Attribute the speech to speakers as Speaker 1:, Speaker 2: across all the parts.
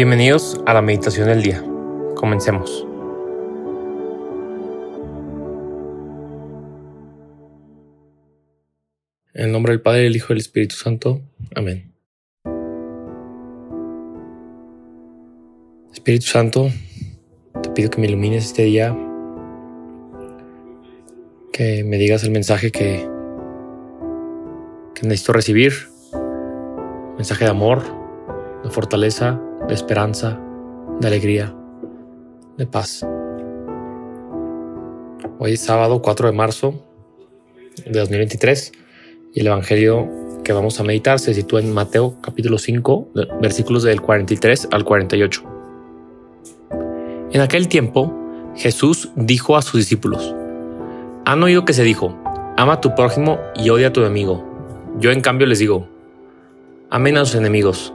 Speaker 1: Bienvenidos a la meditación del día. Comencemos. En el nombre del Padre, del Hijo y del Espíritu Santo. Amén. Espíritu Santo, te pido que me ilumines este día, que me digas el mensaje que, que necesito recibir, mensaje de amor, de fortaleza, de esperanza, de alegría, de paz. Hoy es sábado 4 de marzo de 2023 y el Evangelio que vamos a meditar se sitúa en Mateo capítulo 5, versículos del 43 al 48. En aquel tiempo, Jesús dijo a sus discípulos, han oído que se dijo, ama a tu prójimo y odia a tu enemigo. Yo en cambio les digo, amen a sus enemigos,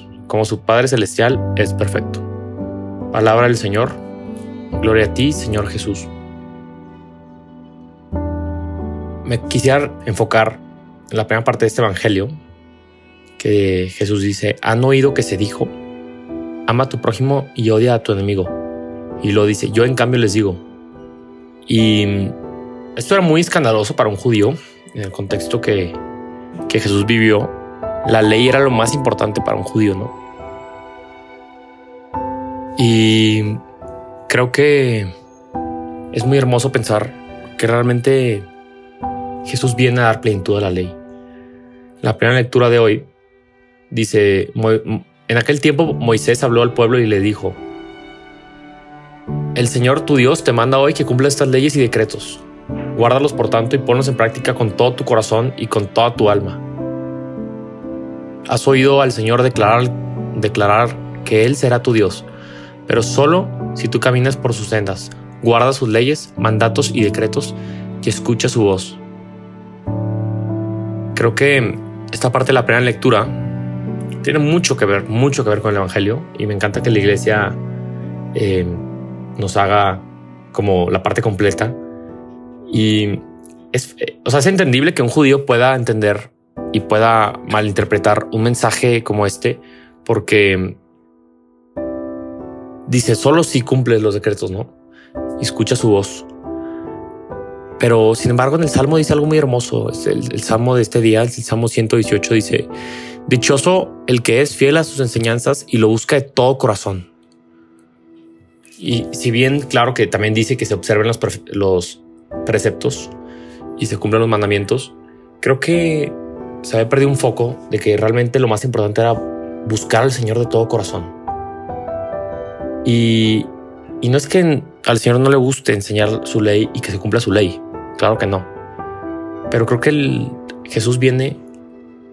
Speaker 1: como su Padre Celestial es perfecto. Palabra del Señor. Gloria a ti, Señor Jesús. Me quisiera enfocar en la primera parte de este Evangelio, que Jesús dice, han oído que se dijo, ama a tu prójimo y odia a tu enemigo. Y lo dice, yo en cambio les digo. Y esto era muy escandaloso para un judío, en el contexto que, que Jesús vivió. La ley era lo más importante para un judío, ¿no? Y creo que es muy hermoso pensar que realmente Jesús viene a dar plenitud a la ley. La primera lectura de hoy dice, en aquel tiempo Moisés habló al pueblo y le dijo, el Señor tu Dios te manda hoy que cumpla estas leyes y decretos. Guárdalos por tanto y ponlos en práctica con todo tu corazón y con toda tu alma. Has oído al Señor declarar, declarar que Él será tu Dios pero solo si tú caminas por sus sendas, guardas sus leyes, mandatos y decretos y escuchas su voz. Creo que esta parte de la primera lectura tiene mucho que ver, mucho que ver con el Evangelio y me encanta que la iglesia eh, nos haga como la parte completa. Y es, o sea, es entendible que un judío pueda entender y pueda malinterpretar un mensaje como este, porque dice solo si cumples los decretos, ¿no? Escucha su voz. Pero sin embargo, en el Salmo dice algo muy hermoso. Es el, Salmo de este día, el Salmo 118, dice: Dichoso el que es fiel a sus enseñanzas y lo busca de todo corazón. Y si bien, claro que también dice que se observen los, preceptos y se cumplen los mandamientos, creo que se había perdido un foco de que realmente lo más importante era buscar al Señor de todo corazón. Y, no es que al Señor no le guste enseñar su ley y que se cumpla su ley. Claro que no. Pero creo que Jesús viene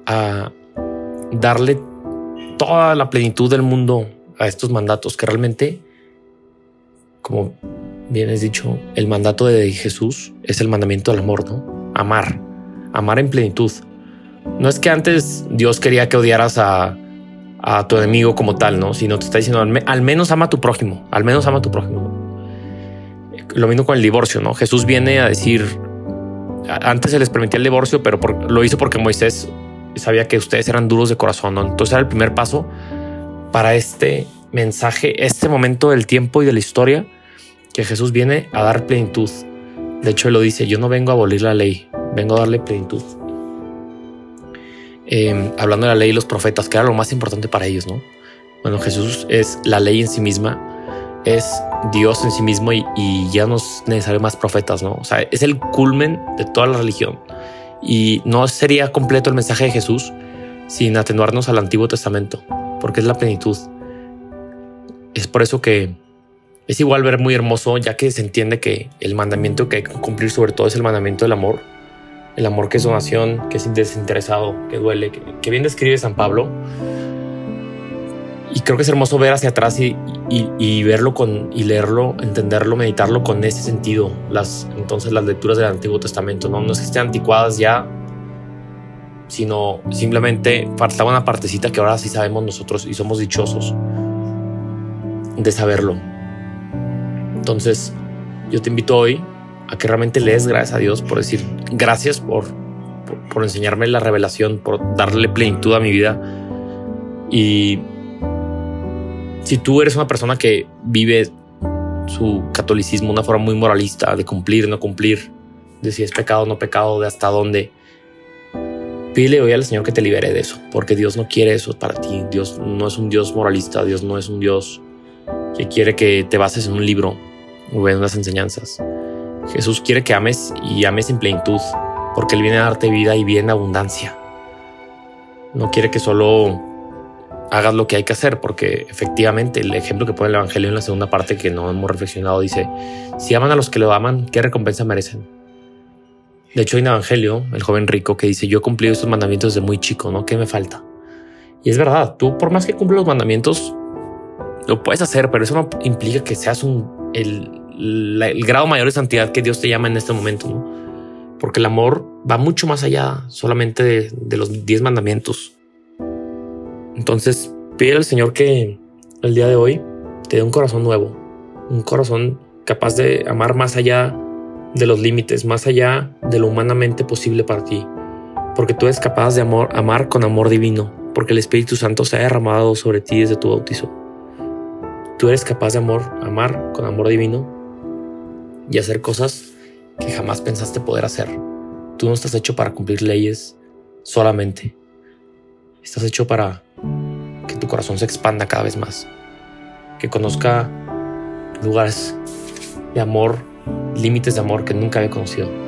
Speaker 1: a darle toda la plenitud del mundo a estos mandatos que realmente, como bien es dicho, el mandato de Jesús es el mandamiento del amor, ¿no? Amar, amar en plenitud. No es que antes Dios quería que odiaras a, a tu enemigo como tal, ¿no? Sino te está diciendo, al, menos ama a tu prójimo, al menos ama a tu prójimo. Lo mismo con el divorcio, ¿no? Jesús viene a decir, antes se les permitía el divorcio, pero lo hizo porque Moisés sabía que ustedes eran duros de corazón, ¿no? Entonces era el primer paso para este mensaje, este momento del tiempo y de la historia que Jesús viene a dar plenitud. De hecho, lo dice, yo no vengo a abolir la ley, vengo a darle plenitud. Em, hablando de la ley y los profetas, que era lo más importante para ellos, ¿no? Bueno, Jesús es la ley en sí misma, es Dios en sí mismo y, ya no es necesario más profetas, ¿no? O sea, es el culmen de toda la religión. Y no sería completo el mensaje de Jesús sin atenuarnos al Antiguo Testamento, porque es la plenitud. Es por eso que es igual ver muy hermoso, ya que se entiende que el mandamiento que hay que cumplir sobre todo es el mandamiento del amor el amor que es donación, que es desinteresado, que duele, que, bien describe San Pablo. Y creo que es hermoso ver hacia atrás y, y, verlo con y leerlo, entenderlo, meditarlo con ese sentido. Las entonces las lecturas del Antiguo Testamento no, no es que estén anticuadas ya, sino simplemente faltaba una partecita que ahora sí sabemos nosotros y somos dichosos de saberlo. Entonces, yo te invito hoy a que realmente lees gracias a Dios por decir gracias por, por, enseñarme la revelación, por darle plenitud a mi vida. Y si tú eres una persona que vive su catolicismo de una forma muy moralista, de cumplir, no cumplir, de si es pecado no pecado, de hasta dónde, pídele hoy al Señor que te libere de eso, porque Dios no quiere eso para ti. Dios no es un Dios moralista, Dios no es un Dios que quiere que te bases en un libro o en unas enseñanzas. Jesús quiere que ames y ames en plenitud, porque Él viene a darte vida y vida en abundancia. No quiere que solo hagas lo que hay que hacer, porque efectivamente el ejemplo que pone el Evangelio en la segunda parte que no hemos reflexionado dice, si aman a los que lo aman, ¿qué recompensa merecen? De hecho, hay un Evangelio, el joven rico, que dice, yo he cumplido estos mandamientos desde muy chico, ¿no? ¿Qué me falta? Y es verdad, tú por más que cumples los mandamientos, lo puedes hacer, pero eso no implica que seas un, el, el grado mayor de santidad que Dios te llama en este momento. Porque el amor va mucho más allá solamente de, los diez mandamientos. Entonces, pide al Señor que el día de hoy te dé un corazón nuevo, un corazón capaz de amar más allá de los límites, más allá de lo humanamente posible para ti, porque tú eres capaz de amor, amar con amor divino, porque el Espíritu Santo se ha derramado sobre ti desde tu bautizo. Tú eres capaz de amor, amar con amor divino y hacer cosas que jamás pensaste poder hacer. Tú no estás hecho para cumplir leyes solamente. Estás hecho para que tu corazón se expanda cada vez más, que conozca lugares de amor, límites de amor que nunca había conocido.